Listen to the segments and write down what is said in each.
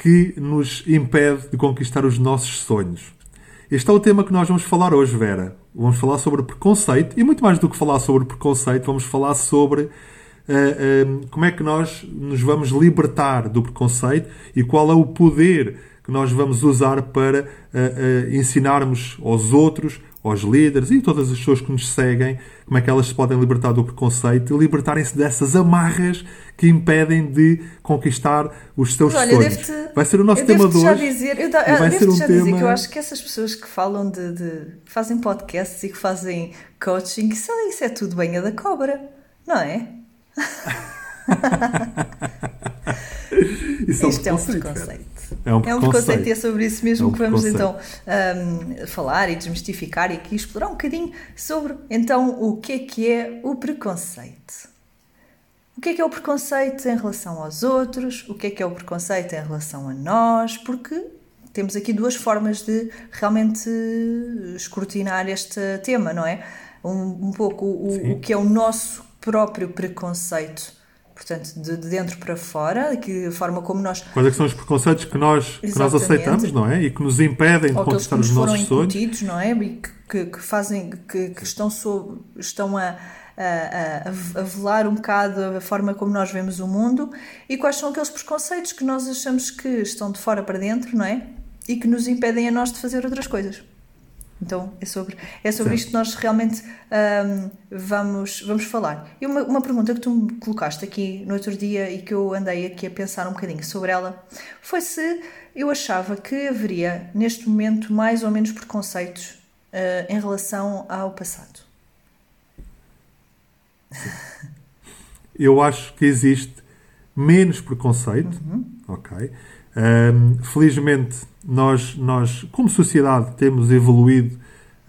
que nos impede de conquistar os nossos sonhos. Este é o tema que nós vamos falar hoje, Vera. Vamos falar sobre preconceito e muito mais do que falar sobre preconceito, vamos falar sobre uh, uh, como é que nós nos vamos libertar do preconceito e qual é o poder que nós vamos usar para uh, ensinarmos aos outros aos líderes e todas as pessoas que nos seguem, como é que elas se podem libertar do preconceito e libertarem-se dessas amarras que impedem de conquistar os seus Olha, sonhos. Vai ser o nosso tema de hoje. Dizer, eu, da, vai ser um já tema... dizer que eu acho que essas pessoas que falam de, de fazem podcasts e que fazem coaching, isso, isso é tudo banha da cobra, não é? Isso Isto é um preconceito. É um preconceito. É um, é um preconceito e é sobre isso mesmo é um que vamos então um, falar e desmistificar e aqui explorar um bocadinho sobre então o que é que é o preconceito. O que é que é o preconceito em relação aos outros? O que é que é o preconceito em relação a nós? Porque temos aqui duas formas de realmente escrutinar este tema, não é? Um, um pouco o, o que é o nosso próprio preconceito portanto, de, de, dentro para fora, que a forma como nós. Quais é que são os preconceitos que nós, que nós aceitamos, não é? E que nos impedem de conquistar os nossos sonhos. não é? E que, que fazem, que, que estão, sob, estão a, a, a, a velar um bocado a forma como nós vemos o mundo e quais são aqueles preconceitos que nós achamos que estão de fora para dentro, não é? E que nos impedem a nós de fazer outras coisas. Então é sobre, é sobre isto que nós realmente um, vamos, vamos falar. E uma, uma pergunta que tu me colocaste aqui no outro dia e que eu andei aqui a pensar um bocadinho sobre ela foi se eu achava que haveria neste momento mais ou menos preconceitos uh, em relação ao passado. Eu acho que existe menos preconceito, uhum. ok? Um, felizmente, nós, nós, como sociedade, temos evoluído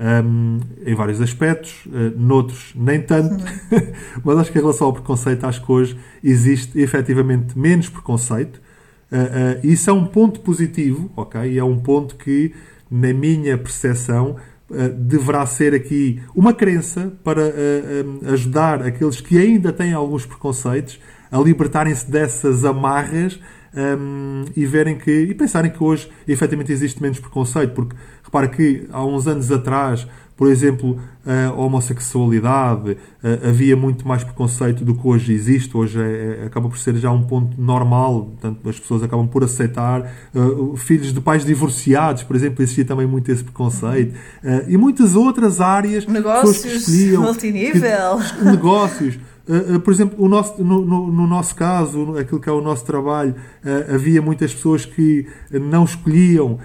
um, em vários aspectos, uh, noutros nem tanto, mas acho que em relação ao preconceito, acho que hoje existe efetivamente menos preconceito. Uh, uh, isso é um ponto positivo, ok? E é um ponto que, na minha percepção, deverá ser aqui uma crença para ajudar aqueles que ainda têm alguns preconceitos a libertarem-se dessas amarras um, e verem que e pensarem que hoje efetivamente existe menos preconceito, porque repara que há uns anos atrás, por exemplo, a homossexualidade havia muito mais preconceito do que hoje existe. Hoje é, é, acaba por ser já um ponto normal, portanto, as pessoas acabam por aceitar. Uh, filhos de pais divorciados, por exemplo, existia também muito esse preconceito. Uh, e muitas outras áreas. Negócios, multinível. Que, negócios. Uh, uh, por exemplo, nosso, no, no, no, nosso caso, aquilo que é o nosso trabalho, uh, havia muitas pessoas que não escolhiam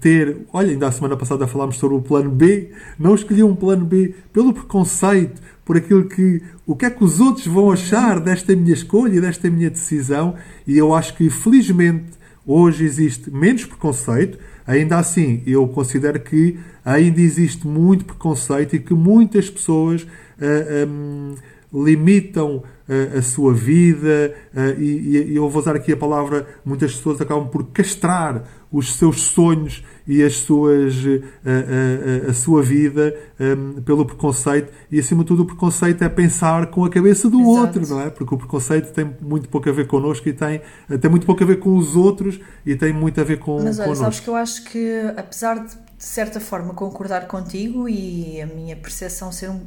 ter. Olha, ainda a semana passada falámos sobre o plano B, não escolhiam um plano B pelo preconceito, por aquilo que. O que é que os outros vão achar desta minha escolha, desta minha decisão, e eu acho que felizmente hoje existe menos preconceito. Ainda assim, eu considero que ainda existe muito preconceito e que muitas pessoas. Um, limitam uh, a sua vida uh, e, eu vou usar aqui a palavra muitas pessoas acabam por castrar os seus sonhos e as suas uh, a sua vida um, pelo preconceito e acima de tudo o preconceito é pensar com a cabeça do Exato. outro não é porque o preconceito tem muito pouco a ver connosco e tem tem muito pouco a ver com os outros e tem muito a ver com mas olha connosco. sabes que eu acho que apesar de de certa forma concordar contigo e a minha percepção ser um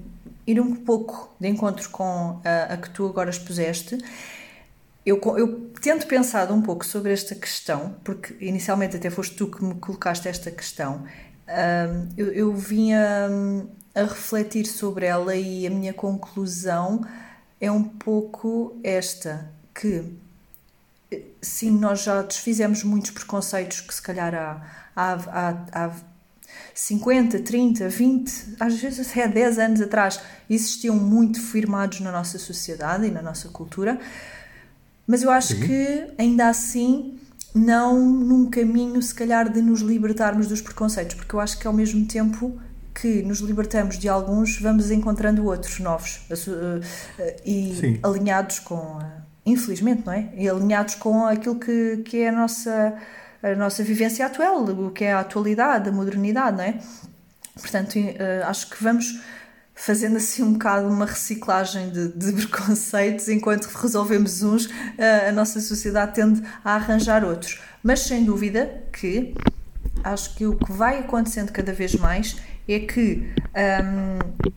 ir um pouco de encontro com a, a que tu agora expuseste, eu, eu, tento pensar um pouco sobre esta questão, porque inicialmente até foste tu que me colocaste esta questão. Um, eu, eu vinha a refletir sobre ela e a minha conclusão é um pouco esta: que sim, nós já desfizemos muitos preconceitos que se calhar há, há, há, há 50, 30, 20, às vezes até 10 anos atrás, existiam muito firmados na nossa sociedade e na nossa cultura, mas eu acho Sim. que ainda assim não num caminho, se calhar, de nos libertarmos dos preconceitos, porque eu acho que ao mesmo tempo que nos libertamos de alguns, vamos encontrando outros novos e Sim. alinhados com, infelizmente, não é? E alinhados com aquilo que, que é a nossa, a nossa vivência atual, o que é a atualidade, a modernidade, não é? Portanto, acho que vamos fazendo assim um bocado uma reciclagem de, de preconceitos, enquanto resolvemos uns, a nossa sociedade tende a arranjar outros. Mas sem dúvida que acho que o que vai acontecendo cada vez mais é que um,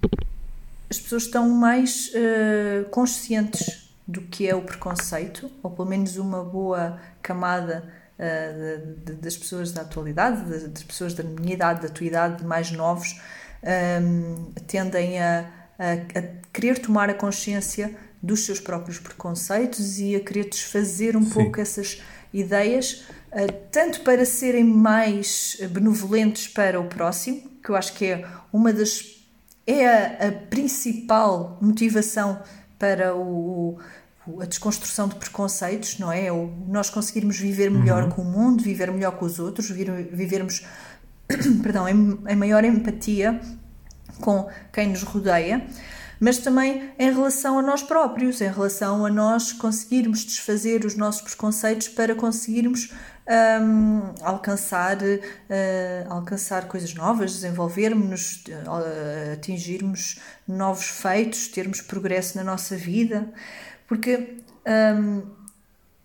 as pessoas estão mais uh, conscientes do que é o preconceito, ou pelo menos uma boa camada uh, de, de, das pessoas da atualidade, das pessoas da minha idade, da tua idade, mais novos, um, tendem a, a, a, querer tomar a consciência dos seus próprios preconceitos e a querer desfazer um Sim. pouco essas ideias, uh, tanto para serem mais benevolentes para o próximo, que eu acho que é uma das é a, a principal motivação para o, o, a desconstrução de preconceitos, não é? O, nós conseguirmos viver melhor uhum. com o mundo, viver melhor com os outros, vivermos perdão, em, em maior empatia com quem nos rodeia, mas também em relação a nós próprios, em relação a nós conseguirmos desfazer os nossos preconceitos para conseguirmos um, alcançar, uh, alcançar coisas novas, desenvolvermos, uh, atingirmos novos feitos, termos progresso na nossa vida, porque um,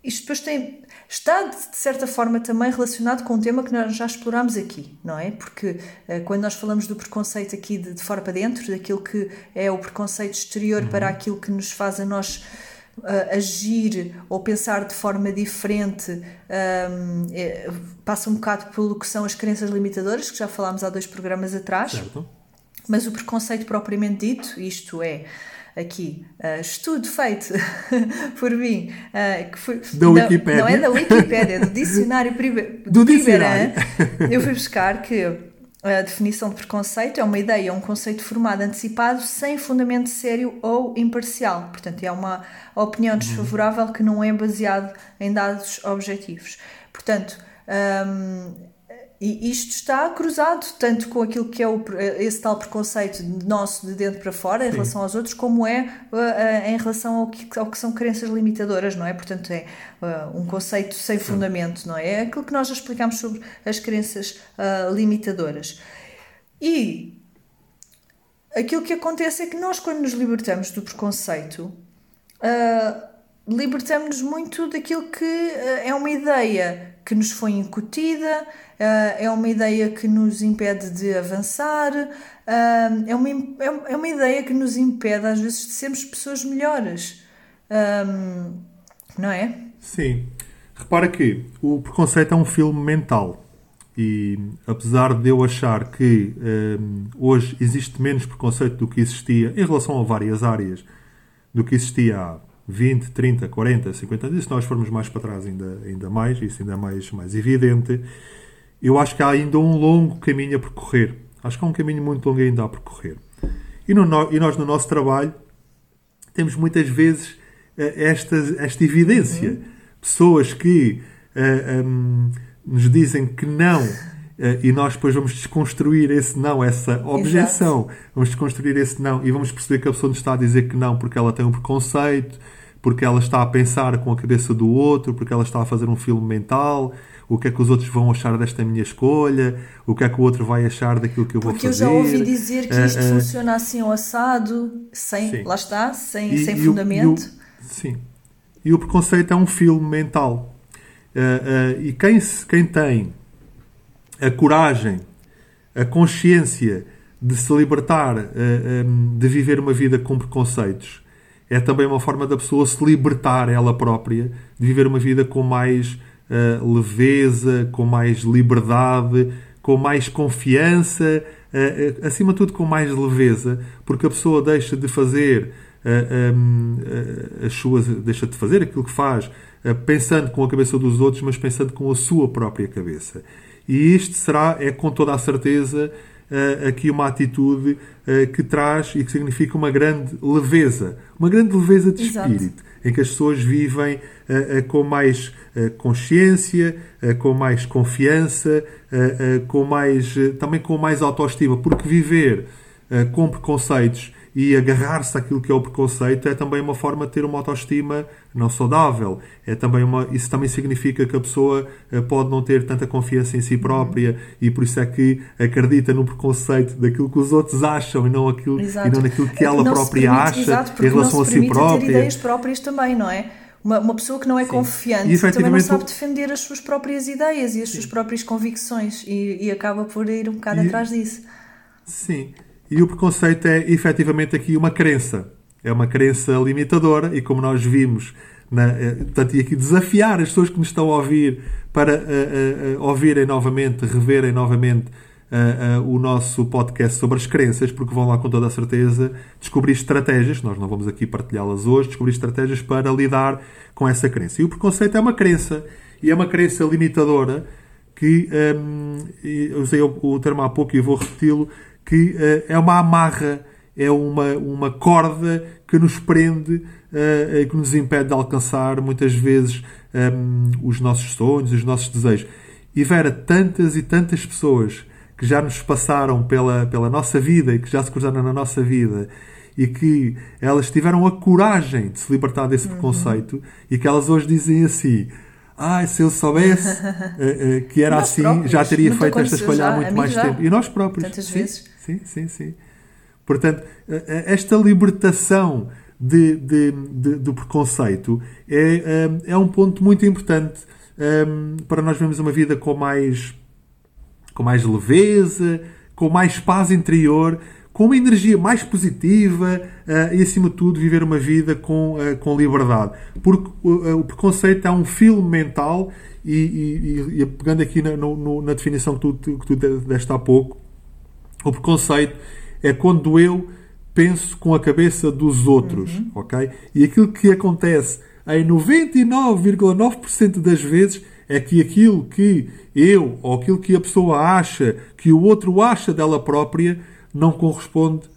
isto depois tem, está de certa forma também relacionado com um tema que nós já explorámos aqui, não é? Porque uh, quando nós falamos do preconceito aqui de, de, fora para dentro, daquilo que é o preconceito exterior uhum. para aquilo que nos faz a nós uh, agir ou pensar de forma diferente, um, é, passa um bocado pelo que são as crenças limitadoras, que já falámos há dois programas atrás. Certo. Mas o preconceito propriamente dito, isto é aqui, uh, estudo feito por mim, uh, que foi, da Wikipédia. Não é da Wikipédia, é do dicionário do dicionário. eu fui buscar que a definição de preconceito é uma ideia, um conceito formado antecipado sem fundamento sério ou imparcial. Portanto, é uma opinião uhum. desfavorável que não é baseado em dados objetivos. Portanto, um, e isto está cruzado tanto com aquilo que é o, esse tal preconceito nosso de dentro para fora em Sim. relação aos outros, como é uh, uh, em relação ao que, ao que são crenças limitadoras, não é? Portanto, é uh, um conceito sem fundamento, não é? É aquilo que nós já explicámos sobre as crenças limitadoras. E aquilo que acontece é que nós, quando nos libertamos do preconceito, libertamos-nos muito daquilo que é uma ideia que nos foi incutida, eh, é uma ideia que nos impede de avançar, eh, é uma, é, é uma ideia que nos impede às vezes de sermos pessoas melhores, eh, não é? Sim. Repara que o preconceito é um filme mental. E apesar de eu achar que hoje existe menos preconceito do que existia em relação a várias áreas do que existia há 20, 30, 40, 50 anos, e se nós formos mais para trás ainda, ainda mais, isso ainda é mais, mais evidente, eu acho que há ainda um longo caminho a percorrer. Acho que há um caminho muito longo ainda a percorrer. E, no, e nós, no nosso trabalho, temos muitas vezes uh, esta, esta evidência. Uhum. Pessoas que uh, eh, um, nos dizem que não e nós depois vamos desconstruir esse não, essa objeção. Exato. Vamos desconstruir esse não e vamos perceber que a pessoa nos está a dizer que não porque ela tem um preconceito, porque ela está a pensar com a cabeça do outro, porque ela está a fazer um filme mental, o que é que os outros vão achar desta minha escolha, o que é que o outro vai achar daquilo que eu porque vou fazer. Porque eu já ouvi dizer que isto uh, uh, funciona assim ao assado, sem, sim. lá está, sem, e, sem e fundamento. O, e o, sim. E o preconceito é um filme mental. Uh, e quem, quem tem a coragem, a consciência de se libertar, de viver uma vida com preconceitos, é também uma forma da pessoa se libertar ela própria, de viver uma vida com mais uh, leveza, com mais liberdade, com mais confiança, uh, acima de tudo com mais leveza, porque a pessoa deixa de fazer um, as suas, deixa de fazer aquilo que faz pensando com a cabeça dos outros, mas pensando com a sua própria cabeça. E isto será, é com toda a certeza, aqui uma atitude que traz e que significa uma grande leveza, uma grande leveza de espírito. Exato em que as pessoas vivem uh, com mais consciência, com mais confiança, com mais, também com mais autoestima, porque viver com preconceitos e agarrar-se àquilo que é o preconceito é também uma forma de ter uma autoestima não saudável. É também uma, isso também significa que a pessoa eh, pode não ter tanta confiança em si própria e por isso é que acredita no preconceito daquilo que os outros acham e não, aquilo, e não naquilo que ela não própria permite, acha exato, em relação a si própria. ter ideias próprias também, não é? Uma, uma pessoa que não é Sim. confiante e, também não sabe defender as suas próprias ideias e as suas próprias convicções e, e acaba por ir um bocado e, atrás disso. Sim. E o preconceito é efetivamente aqui uma crença. É uma crença limitadora e como nós vimos, na, eh, portanto, e aqui desafiar as pessoas que nos estão a ouvir para uh, uh, ouvirem novamente, reverem novamente uh, o nosso podcast sobre as crenças, porque vão lá com toda a certeza descobrir estratégias, nós não vamos aqui partilhá-las hoje, descobrir estratégias para lidar com essa crença. E o preconceito é uma crença, e é uma crença limitadora que, um, ehm, eu usei o, o termo há pouco e vou repeti-lo, que uh, é uma amarra, é uma, uma corda que nos prende uh, que nos impede de alcançar muitas vezes um, os nossos sonhos, os nossos desejos. E Vera, tantas e tantas pessoas que já nos passaram pela, pela nossa vida e que já se cruzaram na nossa vida e que elas tiveram a coragem de se libertar desse uhum. preconceito e que elas hoje dizem assim ah, se eu soubesse uh, uh, que era assim, próprios. já teria feito esta escolha há muito mais já. tempo. E nós próprios. Tantas sim, vezes. Sim, sim, sim. Portanto, uh, esta libertação de, de, de, do preconceito é, é um ponto muito importante um, para nós vermos uma vida com mais, com mais leveza, com mais paz interior com uma energia mais positiva e, acima de tudo, viver uma vida com, com liberdade. Porque o preconceito é um filme mental e, e, e pegando aqui na, no, na definição que tu, que tu deste há pouco, o preconceito é quando eu penso com a cabeça dos outros, uhum. ok? E aquilo que acontece em 99,9% das vezes é que aquilo que eu ou aquilo que a pessoa acha que o outro acha dela própria não corresponde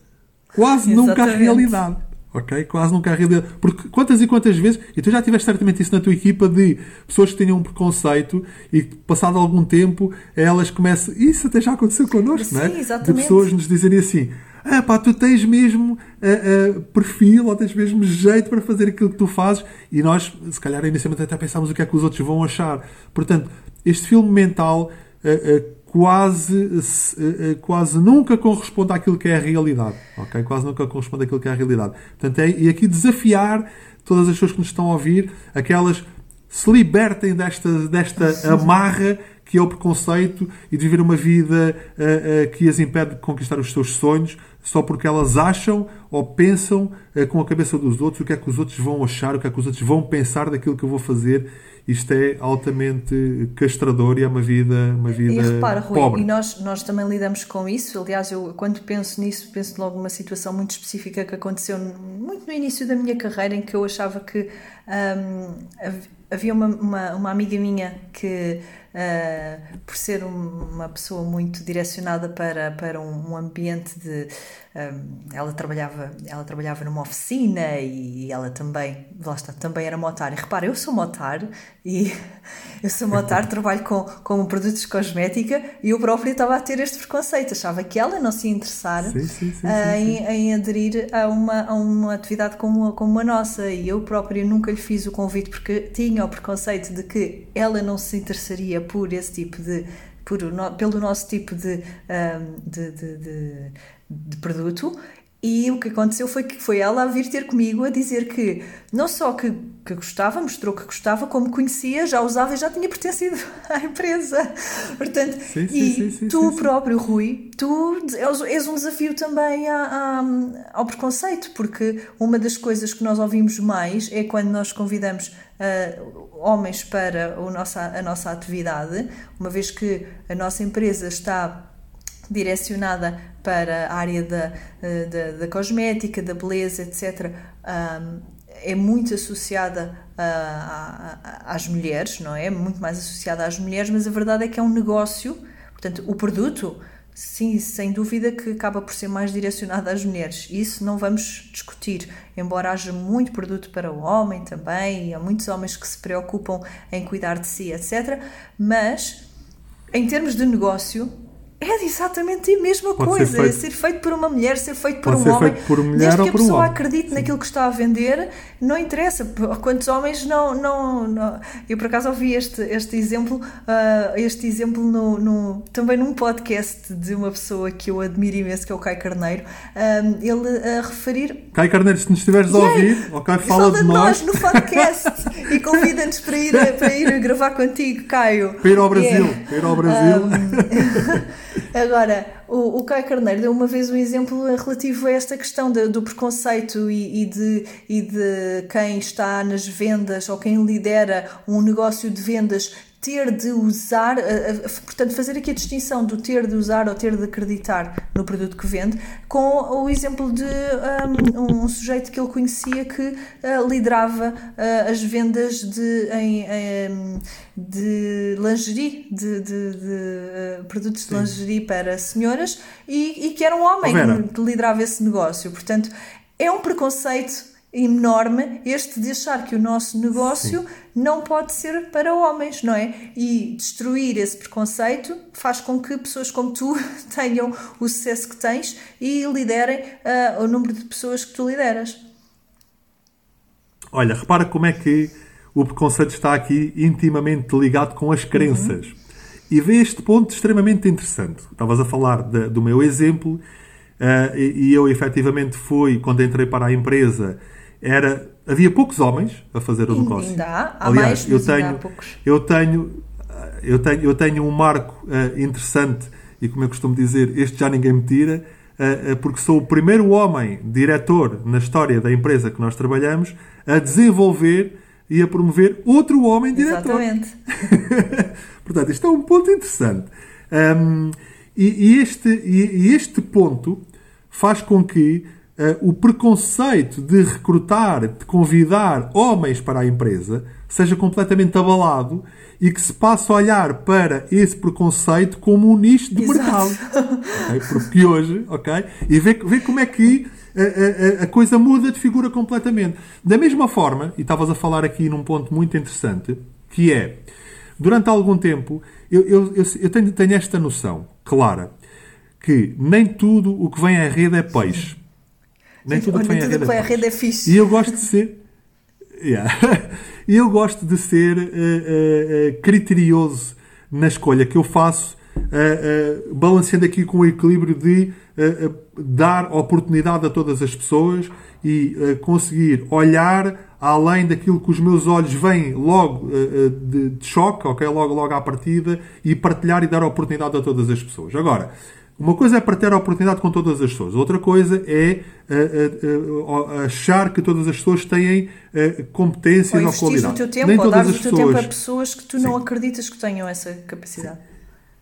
quase nunca à realidade. Ok? Quase nunca à realidade. Porque quantas e quantas vezes, e tu já tiveste certamente isso na tua equipa, de pessoas que tinham um preconceito e passado algum tempo elas começam. Isso até já aconteceu connosco, Sim, não é? Exatamente. De pessoas nos dizerem assim: ah pá, tu tens mesmo uh, uh, perfil ou tens mesmo jeito para fazer aquilo que tu fazes e nós, se calhar, inicialmente até pensámos o que é que os outros vão achar. Portanto, este filme mental uh, quase, eh, eh, quase nunca corresponde àquilo que é a realidade. Okay? Quase nunca corresponde àquilo que é a realidade. Portanto, é, e aqui desafiar todas as pessoas que nos estão a ouvir, aquelas se libertem desta, desta amarra que é o preconceito e de viver uma vida uh, uh, que as impede de conquistar os seus sonhos só porque elas acham ou pensam uh, com a cabeça dos outros o que é que os outros vão achar, o que é que os outros vão pensar daquilo que eu vou fazer isto é altamente castrador e é uma vida, uma vida e repara, Rui, pobre. E nós, nós também lidamos com isso. Aliás, eu quando penso nisso, penso logo numa situação muito específica que aconteceu muito no início da minha carreira, em que eu achava que um, havia uma, uma, uma amiga minha que uh, por ser uma pessoa muito direcionada para, para um, um ambiente de. Um, ela, trabalhava, ela trabalhava numa oficina e ela também, lá está, também era motar. E repara, eu sou motar e eu sou motar, trabalho com, com produtos de cosmética e eu própria estava a ter este preconceito. Achava que ela não se ia interessar sim, sim, sim, uh, em, em, aderir a uma, a uma atividade como, como a nossa. E eu própria nunca lhe fiz o convite porque tinha o preconceito de que ela não se interessaria por esse tipo de. Por, pelo nosso tipo de, de, de, de, de produto e o que aconteceu foi que foi ela a vir ter comigo a dizer que não só que, que gostava, mostrou que gostava, como conhecia, já usava e já tinha pertencido à empresa. Portanto, sim, sim, e sim, tu próprio, Rui, tu és um desafio também ao preconceito, porque uma das coisas que nós ouvimos mais é quando nós convidamos uh, homens para o nossa, a nossa atividade, uma vez que a nossa empresa está direcionada para a área da, eh, da, da cosmética, da beleza, etc., um, é muito associada a, a, às mulheres, não é? Muito mais associada às mulheres, mas a verdade é que é um negócio, portanto, o produto sim, sem dúvida que acaba por ser mais direcionado às mulheres. Isso não vamos discutir, embora haja muito produto para o homem também, e há muitos homens que se preocupam em cuidar de si, etc. Mas, em termos de negócio, é exatamente a mesma Pode coisa. ser feito- é ser feito por uma mulher, ser feito por Pode um ser homem. feito por mulher Desde ou que a um pessoa homem. acredite naquilo que está a vender, não interessa. Quantos homens não. não, não- Eu por acaso ouvi este, este exemplo, ah, este exemplo no, no- também num podcast de uma pessoa que eu admiro imenso, que é o Caio Carneiro, ah, ele a referir Caio Carneiro, se nos estiveres a ouvir, ok, fala de nós. no podcast e convida-nos para ir, para ir gravar contigo, Caio. Para ir ao Brasil, Yeah. para ir ao Brasil. Agora, o, o Caio Carneiro deu uma vez um exemplo relativo a esta questão de- do preconceito e, e de, e de quem está nas vendas ou quem lidera um negócio de vendas ter de usar, eh, eh, portanto, fazer aqui a distinção do ter de usar ou ter de acreditar no produto que vende, com o exemplo de um, um sujeito que ele conhecia que eh, liderava eh, as vendas de, em, em, de lingerie, de, de- de, eh, produtos de lingerie para senhoras, e, e que era um homem que liderava esse negócio. Portanto, é um preconceito enorme este de achar que o nosso negócio não pode ser para homens, não é? E destruir esse preconceito faz com que pessoas como tu tenham o sucesso que tens e liderem ah, o número de pessoas que tu lideras. Olha, repara como é que o preconceito está aqui intimamente ligado com as crenças. E vê este ponto extremamente interessante. Estavas a falar de- do meu exemplo, eh, e, e eu efetivamente fui, quando entrei para a empresa, era, havia poucos homens a fazer o negócio. ainda há, há Aliás, mais, eu tenho, eu tenho, eu tenho, eu tenho um marco eh, interessante e como eu costumo dizer, este já ninguém me tira, eh, porque sou o primeiro homem diretor na história da empresa que nós trabalhamos a desenvolver e a promover outro homem diretor. Exatamente. Portanto, isto é um ponto interessante. Um, e, e este, e, e este ponto faz com que uh, o preconceito de recrutar, de convidar homens para a empresa seja completamente abalado e que se passe a olhar para esse preconceito como um nicho de Exato. mercado. ok? Porque hoje, ok? E vê, vê como é que a, a- a coisa muda de figura completamente. Da mesma forma, e estavas a falar aqui num ponto muito interessante, que é, durante algum tempo, eu, eu, eu, eu tenho, tenho esta noção clara, que nem tudo o que vem à rede é peixe. Nem tudo que vem à rede é rede é fixe. E eu gosto de ser. Yeah. E eu gosto de ser eh, eh, criterioso na escolha que eu faço, eh, balanceando aqui com o equilíbrio de dar oportunidade a todas as pessoas e conseguir olhar além daquilo que os meus olhos veem logo de, de choque, ok? Logo, logo à partida, e partilhar e dar oportunidade a todas as pessoas. Agora, uma coisa é partilhar a oportunidade com todas as pessoas, outra coisa é eh, eh, achar que todas as pessoas têm competências Ou ou, qualidade. o teu tempo Nem ou todas dar o as teu tempo a pessoas. pessoas que tu não acreditas que tenham essa capacidade.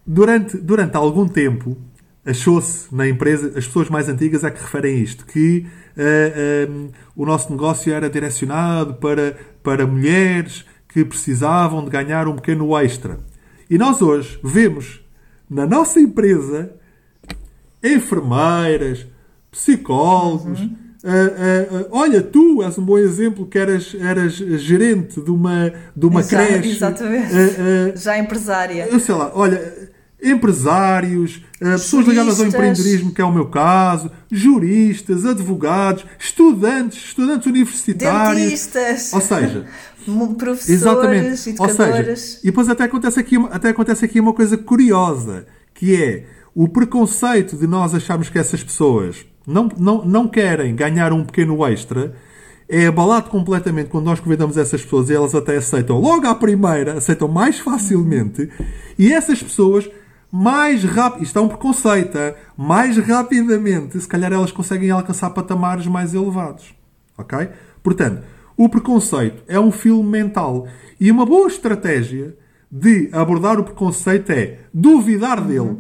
Durante, durante algum tempo, achou-se na empresa, as pessoas mais antigas é que referem isto, que eh, eh, o nosso negócio era direcionado para, para mulheres que precisavam de ganhar um pequeno extra. E nós hoje vemos na nossa empresa enfermeiras, psicólogos. ah, ah, ah, olha, tu és um bom exemplo que eras, eras gerente de uma, de uma Já- creche. exatamente. Já empresária. eu sei lá, olha, empresários, pessoas ligadas ao empreendedorismo, que é o meu caso, juristas, advogados, estudantes, estudantes universitários. Dentistas. Ou seja, Professores, exatamente. Ou educadoras. seja, e depois até acontece, aqui, até acontece aqui uma coisa curiosa, que é o preconceito de nós acharmos que essas pessoas não, não, não querem ganhar um pequeno extra é abalado completamente quando nós convidamos essas pessoas e elas até aceitam logo à primeira, aceitam mais facilmente, e essas pessoas mais rápido, isto é um preconceito, hein? mais rapidamente, se calhar elas conseguem alcançar patamares mais elevados. Ok? Portanto, o preconceito é um filme mental. E uma boa estratégia de abordar o preconceito é duvidar dele.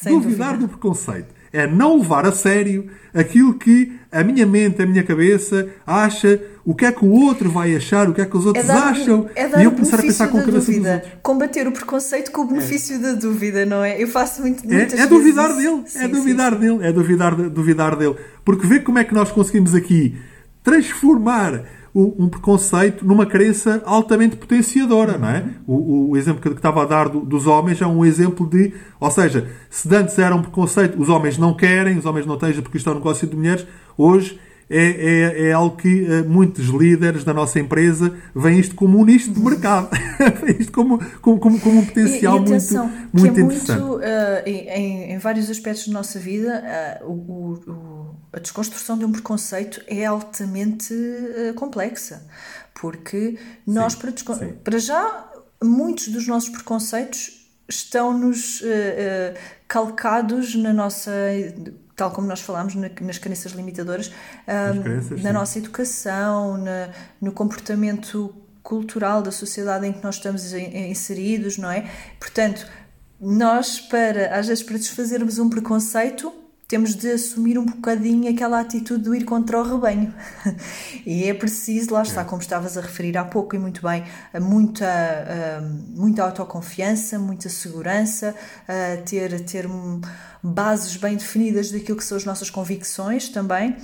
Sem duvidar dúvida. do preconceito. É não levar a sério aquilo que a minha mente, a minha cabeça acha o que é que o outro vai achar, o que é que os outros É dar, acham. é dar e eu começar a pensar com a cabeça dos dúvida. outros. Combater o preconceito com o benefício da dúvida, não é? Eu faço muito, muitas É, vezes é duvidar isso. dele, Sim, é sim, duvidar sim. dele, é duvidar, de- duvidar dele. Porque vê como é que nós conseguimos aqui transformar um preconceito numa crença altamente potenciadora, não é? O, o exemplo que estava a dar do- dos homens é um exemplo de, ou seja, se antes era um preconceito, os homens não querem, os homens não têm porque isto é um negócio de mulheres, hoje é, é, é algo que eh, muitos líderes da nossa empresa veem isto como um nicho de mercado, veem isto como, como, como, como um potencial e, e atenção, muito, muito que é interessante. muito, uh, em, em vários aspectos da nossa vida, uh, o, o- a desconstrução de um preconceito é altamente uh, complexa. Porque nós, para, descon- sim. para já, muitos dos nossos preconceitos estão-nos uh, uh, calcados na nossa. Tal como nós falámos na- nas crenças limitadoras, um, crenças, na sim. nossa educação, na- no comportamento cultural da sociedade em que nós estamos in- inseridos, não é? Portanto, nós, para, às vezes, para desfazermos um preconceito, temos de assumir um bocadinho aquela atitude de ir contra o rebanho. e é preciso, lá está, como estavas a referir há pouco e muito bem, a muita, ah, muita autoconfiança, muita segurança, ah, ter, ter bases bem definidas daquilo que são as nossas convicções também.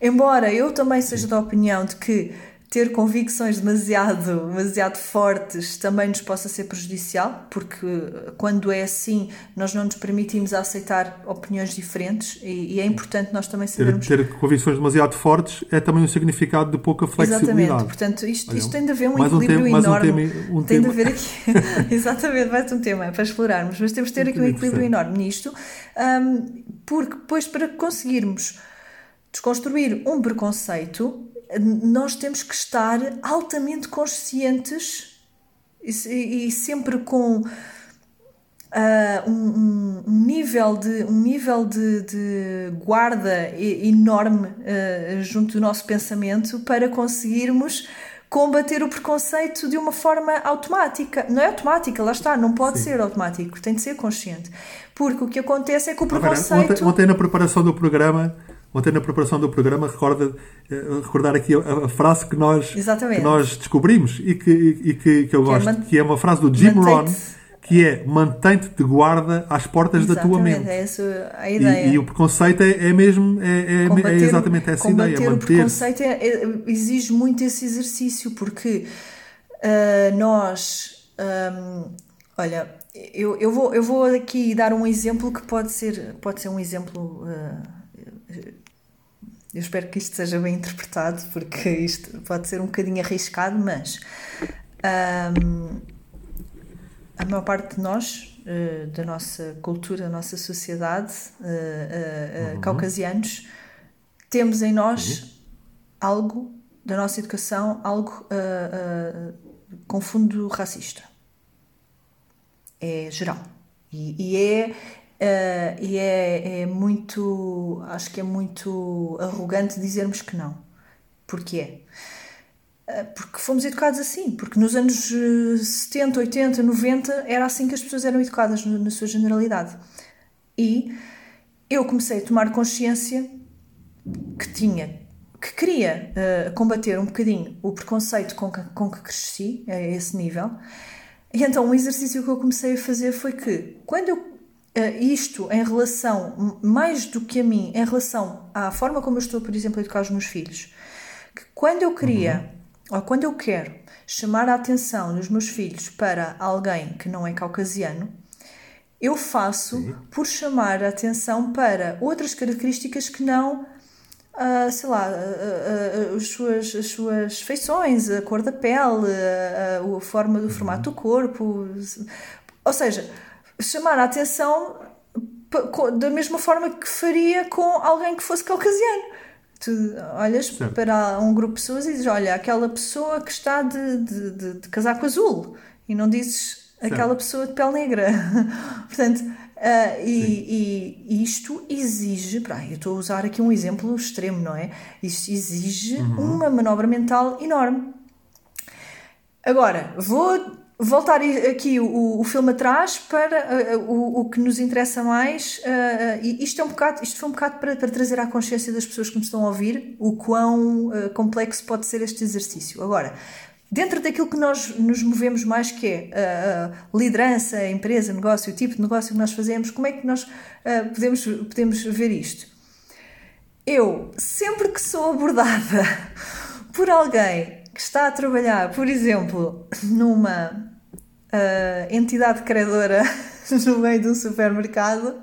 Embora eu também seja da opinião de que ter convicções demasiado, demasiado fortes também nos possa ser prejudicial, porque quando é assim nós não nos permitimos aceitar opiniões diferentes e, e é importante nós também Ter, sabermos. ter convicções demasiado fortes é também um significado de pouca flexibilidade. Exatamente, portanto, isto, isto tem de haver um mais um equilíbrio tema- mais um enorme. tema- um tem de tema. haver aqui. Exatamente, ter um tema para explorarmos, mas temos de ter aqui um equilíbrio enorme nisto, porque depois para conseguirmos desconstruir um preconceito, nós temos que estar altamente conscientes e, e sempre com ah, um, um- nível de, um nível de, de guarda enorme ah, junto do nosso pensamento para conseguirmos combater o preconceito de uma forma automática. Não é automática, lá está, não pode Sim. ser automático, tem de ser consciente. Porque o que acontece é que o preconceito. ontem, ontem na preparação do programa, ontem na preparação do programa, recorda, eh, recordar aqui a, a frase que nós, Exatamente. que nós descobrimos e que, e que, que eu Que é gosto, que é uma frase do Jim Rohn, que é mantém-te de guarda às portas da tua Exatamente, mente. é essa a E, ideia. e o preconceito é, é mesmo, é, é- é exatamente essa combater ideia, o manter preconceito é- é- exige muito esse exercício, porque ah, nós. ahm, olha, eu, eu, vou, eu vou aqui dar um exemplo que pode ser, pode ser um exemplo. ah, eu espero que isto seja bem interpretado, porque isto pode ser um bocadinho arriscado, mas. ahm, a maior parte de nós, eh, da nossa cultura, da nossa sociedade, eh, eh, caucasianos, temos em nós algo da nossa educação, algo com fundo racista. É geral. E, e é. Eh, e é, é muito. Acho que é muito arrogante dizermos que não. Porquê? Eh, Porque fomos educados assim, porque nos anos eh, 70, 80, 90 era assim que as pessoas eram educadas na sua generalidade. E eu comecei a tomar consciência que tinha, que queria eh, combater um bocadinho o preconceito com que, com que cresci, a esse nível. E então um exercício que eu comecei a fazer foi que, quando eu, isto em relação, mais do que a mim, em relação à forma como eu estou, por exemplo, a educar os meus filhos, que quando eu queria, ou quando eu quero chamar a atenção dos meus filhos para alguém que não é caucasiano, eu faço por chamar a atenção para outras características que não, ah, sei lá, ah, ah, as, suas, as suas feições, a cor da pele, a, forma do formato do corpo. Ou seja, chamar a atenção da mesma forma que faria com alguém que fosse caucasiano. Tu olhas para um grupo de pessoas e dizes: Olha, aquela pessoa que está de, de, de- de casaco azul, e não dizes aquela pessoa de pele negra. Portanto, ah, e, e isto exige. pá, eu estou a usar aqui um exemplo extremo, não é? Isto exige uma manobra mental enorme. Agora, vou voltar aqui o, o filme atrás para uh, o, o que nos interessa mais, uh, e isto, é um bocado, isto foi um bocado para, para, trazer à consciência das pessoas que me estão a ouvir o quão uh, complexo pode ser este exercício. Agora, dentro daquilo que nós nos movemos mais, que é liderança, empresa, negócio, o tipo de negócio que nós fazemos, como é que nós podemos, podemos ver isto? Eu, sempre que sou abordada por alguém que está a trabalhar, por exemplo, numa uh, entidade credora no meio de um supermercado,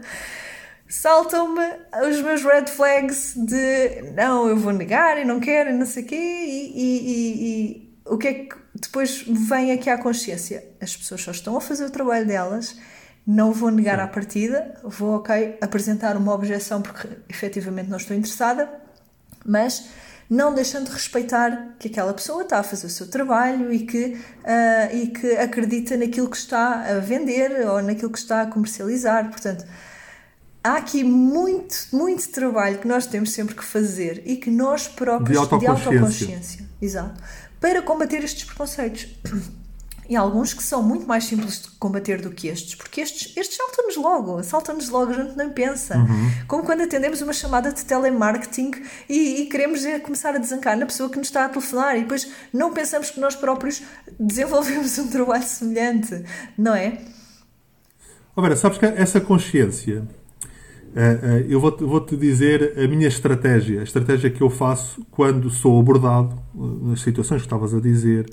saltam-me os meus red flags de não, eu vou negar e não quero e não sei o quê, e, e, e, e, o que é que depois vem aqui à consciência? As pessoas só estão a fazer o trabalho delas, não vou negar à partida, vou, ok, apresentar uma objeção porque efetivamente não estou interessada, mas não deixando de respeitar que aquela pessoa está a fazer o seu trabalho e que, uh, e que acredita naquilo que está a vender ou naquilo que está a comercializar. Portanto, há aqui muito, muito trabalho que nós temos sempre que fazer e que nós próprios, de autoconsciência, de autoconsciência. Exato, para combater estes preconceitos e alguns que são muito mais simples de combater do que estes, porque estes, estes saltam-nos logo, saltam-nos logo, a gente nem pensa. Uhum. Como quando atendemos uma chamada de telemarketing e, e, queremos começar a desancar na pessoa que nos está a telefonar e depois não pensamos que nós próprios desenvolvemos um trabalho semelhante, não é? Vera, sabes que essa consciência, eh, eh, eu vou-te vou -te dizer a minha estratégia, a estratégia que eu faço quando sou abordado eh, nas situações que estavas a dizer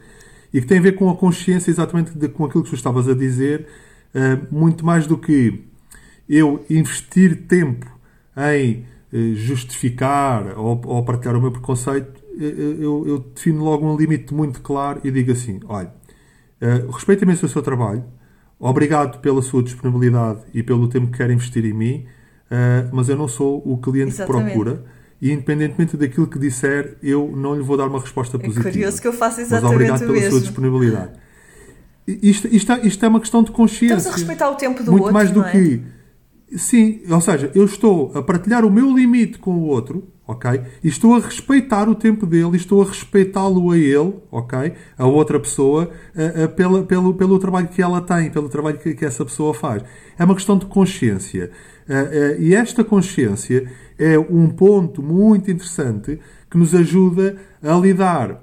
e que tem a ver com a consciência exatamente de, com aquilo que tu estavas a dizer, uh, muito mais do que eu investir tempo em uh, justificar ou, ou, partilhar o meu preconceito, eu, eu, defino logo um limite muito claro e digo assim: olha, uh, respeito imenso o seu trabalho, obrigado pela sua disponibilidade e pelo tempo que quer investir em mim, uh, mas eu não sou o cliente Exatamente. que procura e independentemente daquilo que disser, eu não lhe vou dar uma resposta positiva. É curioso que eu faça exatamente mas obrigado pela mesmo. sua disponibilidade. Isto, isto, isto, é uma questão de consciência. Estamos a respeitar o tempo do muito outro, mais do é? que sim, ou seja, eu estou a partilhar o meu limite com o outro, ok? E estou a respeitar o tempo dele, e estou a respeitá-lo a ele, ok? A outra pessoa, a, a, pela, pelo, pelo trabalho que ela tem, pelo trabalho que, que essa pessoa faz. É uma questão de consciência. Uh, uh, e esta consciência é um ponto muito interessante que nos ajuda a lidar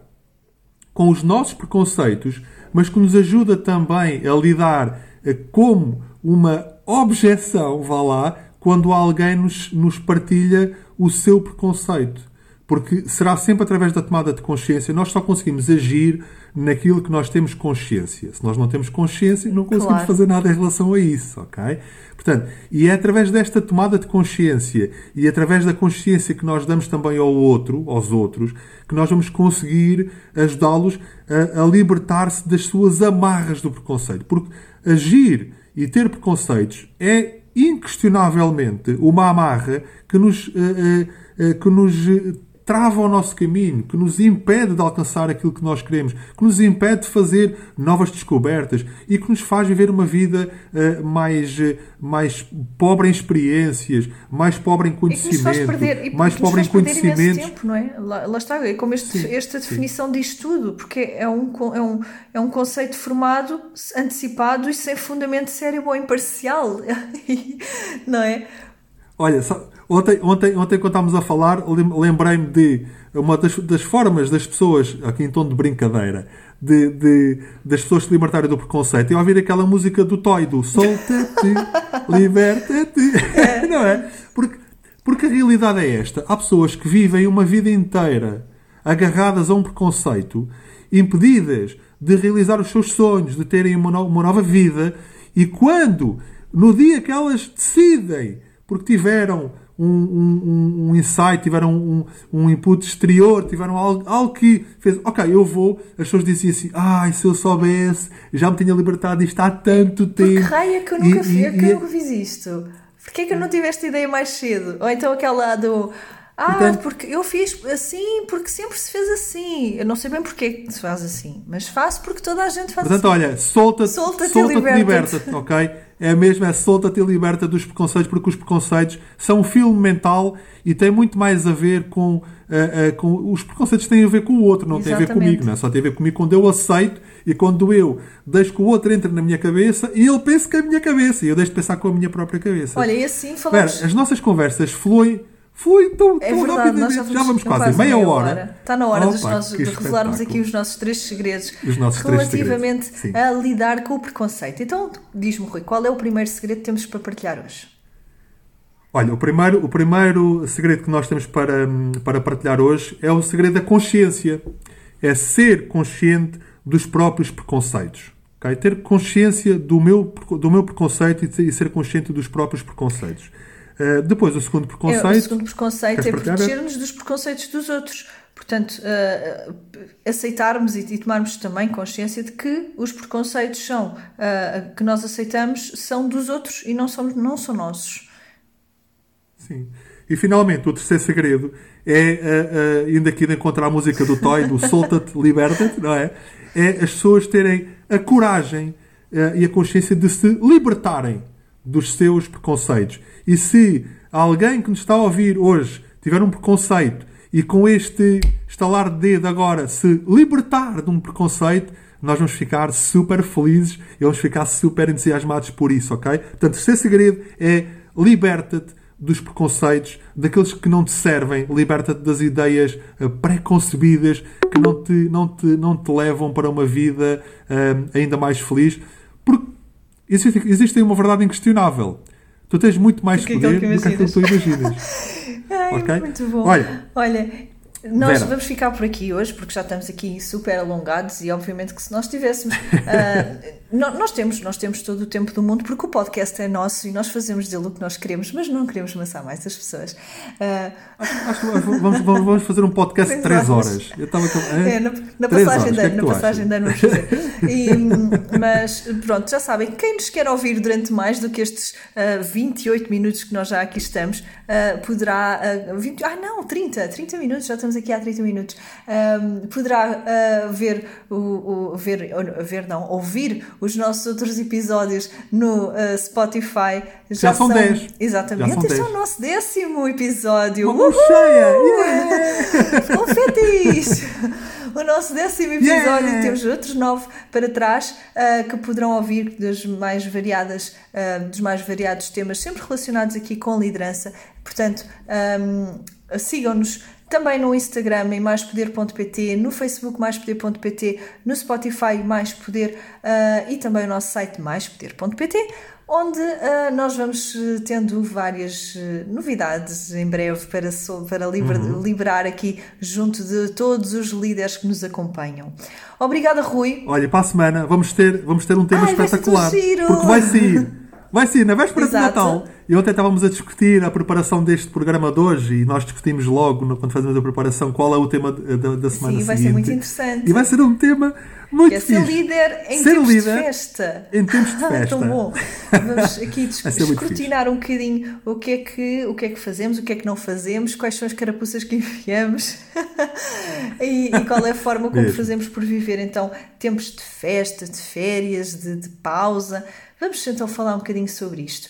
com os nossos preconceitos, mas que nos ajuda também a lidar eh, como uma objeção, vá lá, quando alguém nos, nos partilha o seu preconceito. Porque será sempre através da tomada de consciência. Nós só conseguimos agir naquilo que nós temos consciência. Se nós não temos consciência, não conseguimos claro. fazer nada em relação a isso, ok? Portanto, e é através desta tomada de consciência e através da consciência que nós damos também ao outro, aos outros, que nós vamos conseguir ajudá-los a, a libertar-se das suas amarras do preconceito. Porque agir e ter preconceitos é inquestionavelmente uma amarra que nos, uh, uh, uh, que nos trava o nosso caminho, que nos impede de alcançar aquilo que nós queremos, que nos impede de fazer novas descobertas e que nos faz viver uma vida uh, mais, uh, mais pobre em experiências, mais pobre em conhecimento, perder, mais pobre em conhecimentos. tempo, não é? Lá, lá está, é como este, sim, esta definição sim. diz tudo, porque é um, é, um, é um conceito formado, antecipado e sem fundamento sério ou imparcial, não é? Olha, só, ontem, ontem, ontem quando estávamos a falar, lembrei-me de uma das, das, formas das pessoas, aqui em tom de brincadeira, de, de, das pessoas se libertarem do preconceito, é ouvir aquela música do Toy, do Solta-te, liberta-te. É. Não é? Porque, porque a realidade é esta. Há pessoas que vivem uma vida inteira agarradas a um preconceito, impedidas de realizar os seus sonhos, de terem uma, no, uma nova vida, e quando, no dia que elas decidem porque tiveram um, um, um insight, tiveram um, um, input exterior, tiveram algo, algo que fez, ok, eu vou. As pessoas diziam assim, ai, se eu soubesse, já me tinha libertado disto há tanto tempo. Porque raia que eu nunca, e, fiz, e, que eu nunca fiz isto? Porquê é que eu não tive esta ideia mais cedo? Ou então aquela do Ah, Portanto, porque eu fiz assim, porque sempre se fez assim. Eu não sei bem porque que se faz assim, mas faço porque toda a gente faz Portanto, assim. olha, solta-te solta solta e liberta-te, liberta ok? É mesmo, é solta-te e liberta dos preconceitos, porque os preconceitos são um filme mental e tem muito mais a ver com, uh, uh, com. Os preconceitos têm a ver com o outro, não Exatamente. tem a ver comigo, não é? Só tem a ver comigo quando eu aceito e quando eu deixo que o outro entre na minha cabeça e ele pensa que é a minha cabeça e eu deixo de pensar com a minha própria cabeça. Olha, e assim falamos. Pera, as nossas conversas fluem foi tão, é tão verdade, nós já, já vamos quase, meia, meia hora. hora. Está na hora Opa, nossos, de revelarmos aqui os nossos três segredos nossos relativamente três segredos. a lidar com o preconceito. Então, diz-me, Rui, qual é o primeiro segredo que temos para partilhar hoje? Olha, o primeiro, o primeiro segredo que nós temos para, para partilhar hoje é o segredo da consciência. É ser consciente dos próprios preconceitos. Okay? Ter consciência do meu, do meu preconceito e ser consciente dos próprios preconceitos. Uh, depois, o segundo preconceito. É, o segundo preconceito é proteger-nos dos preconceitos dos outros. Portanto, uh, aceitarmos e, e, tomarmos também consciência de que os preconceitos são, uh, que nós aceitamos são dos outros e não, somos, não são nossos. Sim. E finalmente, o terceiro segredo é, uh, uh, indo aqui de encontrar a música do Toy, do Solta-te, Liberta-te, não é? É as pessoas terem a coragem uh, e a consciência de se libertarem dos seus preconceitos. E se alguém que nos está a ouvir hoje tiver um preconceito e com este estalar de dedo agora se libertar de um preconceito, nós vamos ficar super felizes e vamos ficar super entusiasmados por isso, ok? Portanto, o terceiro segredo é liberta-te dos preconceitos, daqueles que não te servem, liberta-te das ideias uh, preconcebidas que não te, não, te, não te levam para uma vida uh, ainda mais feliz. Existe, existe uma verdade inquestionável. Tu tens muito mais poder do que aquilo que tu imaginas. Ai, okay? Muito bom. Olha, Olha nós Vera. vamos ficar por aqui hoje, porque já estamos aqui super alongados e obviamente que se nós tivéssemos. Uh, nós, temos, nós temos todo o tempo do mundo, porque o podcast é nosso e nós fazemos dele o que nós queremos, mas não queremos amassar mais as pessoas. Uh, acho, acho, vamos, vamos, fazer um podcast de 3 horas. Eu estava é, na, na passagem de ano, é na passagem de ano vamos fazer. E, mas pronto, já sabem, quem nos quer ouvir durante mais do que estes uh, 28 minutos que nós já aqui estamos, poderá. Uh, 20, ah, não, 30, 30 minutos, já estamos estamos aqui há 30 minutos, um, poderá uh, ver, o, o, ver, ver, não, ouvir os nossos outros episódios no uh, Spotify. Já, já são 10. Exatamente, este é o nosso décimo episódio. Uma cheia! Yeah! Confetis! o nosso décimo episódio. Yeah. Temos outros nove para trás uh, que poderão ouvir das mais variadas, uh, dos mais variados temas, sempre relacionados aqui com liderança. Portanto, um, sigam-nos também no Instagram em maispoder.pt, no Facebook maispoder.pt, no Spotify mais poder uh, e também o nosso site maispoder.pt, onde uh, nós vamos eh, tendo várias novidades em breve para, para liber, uhum. liberar aqui junto de todos os líderes que nos acompanham. Obrigada, Rui. Olha, para a semana vamos ter, vamos ter um tema Ai, espetacular. Porque vai sair Vai sim, na véspera Exato. de Natal. E ontem estávamos a discutir a preparação deste programa de hoje e nós discutimos logo, quando fazemos a preparação, qual é o tema da, da semana sim, vai seguinte. ser muito interessante. E vai ser um tema muito que é ser líder em ser tempos líder de festa. Em tempos de festa. Tão bom. Vamos aqui escrutinar um bocadinho o que, é que, o que é que fazemos, o que é que não fazemos, quais são as carapuças que enfiamos e, e, qual é a forma como fazemos por viver. Então, tempos de festa, de férias, de, de pausa. Vamos então falar um bocadinho sobre isto.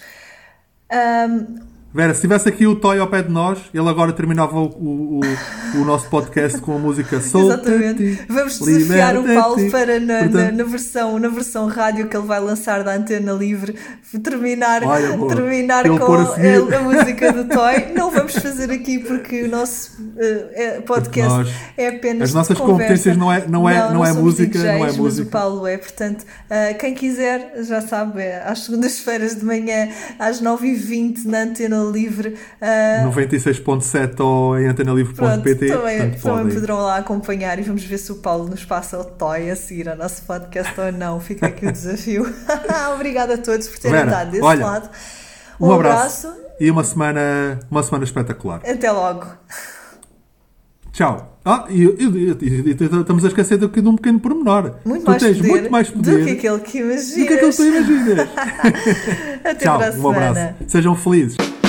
Um, Vera, se tivesse aqui o Toy ao pé de nós, ele agora terminava o, o, o, o nosso podcast com a música Solta. Exatamente. Vamos desafiar o Paulo para na, Portanto, na, na, versão, na versão rádio que ele vai lançar da Antena Livre terminar, olha, terminar com a, a, música do Toy. Não vamos fazer aqui porque o nosso uh, podcast nós, é apenas. As nossas competências não é, não é, não, não, é música, DJs, não é música. Mas o Paulo é, portanto, uh, quem quiser, já sabe, é às segundas-feiras de manhã, às 9h20 na Antena Livre. Uh, 96.7 ou em antenalivre.pt. Também, também poderão lá acompanhar e vamos ver se o Paulo nos passa o toy a seguir ao nosso podcast ou não. Fica aqui o desafio. Obrigada a todos por terem Vera, dado desse olha, lado. Um, um abraço, abraço, e uma semana, uma semana espetacular. Até logo. Tchau. Ah, e, e, e, estamos a esquecer de, de um pequeno pormenor. Muito tu mais tens poder muito mais poder do que aquele que imaginas. Do que aquele que tu imaginas. Até Tchau, para a um abraço. Sejam felizes.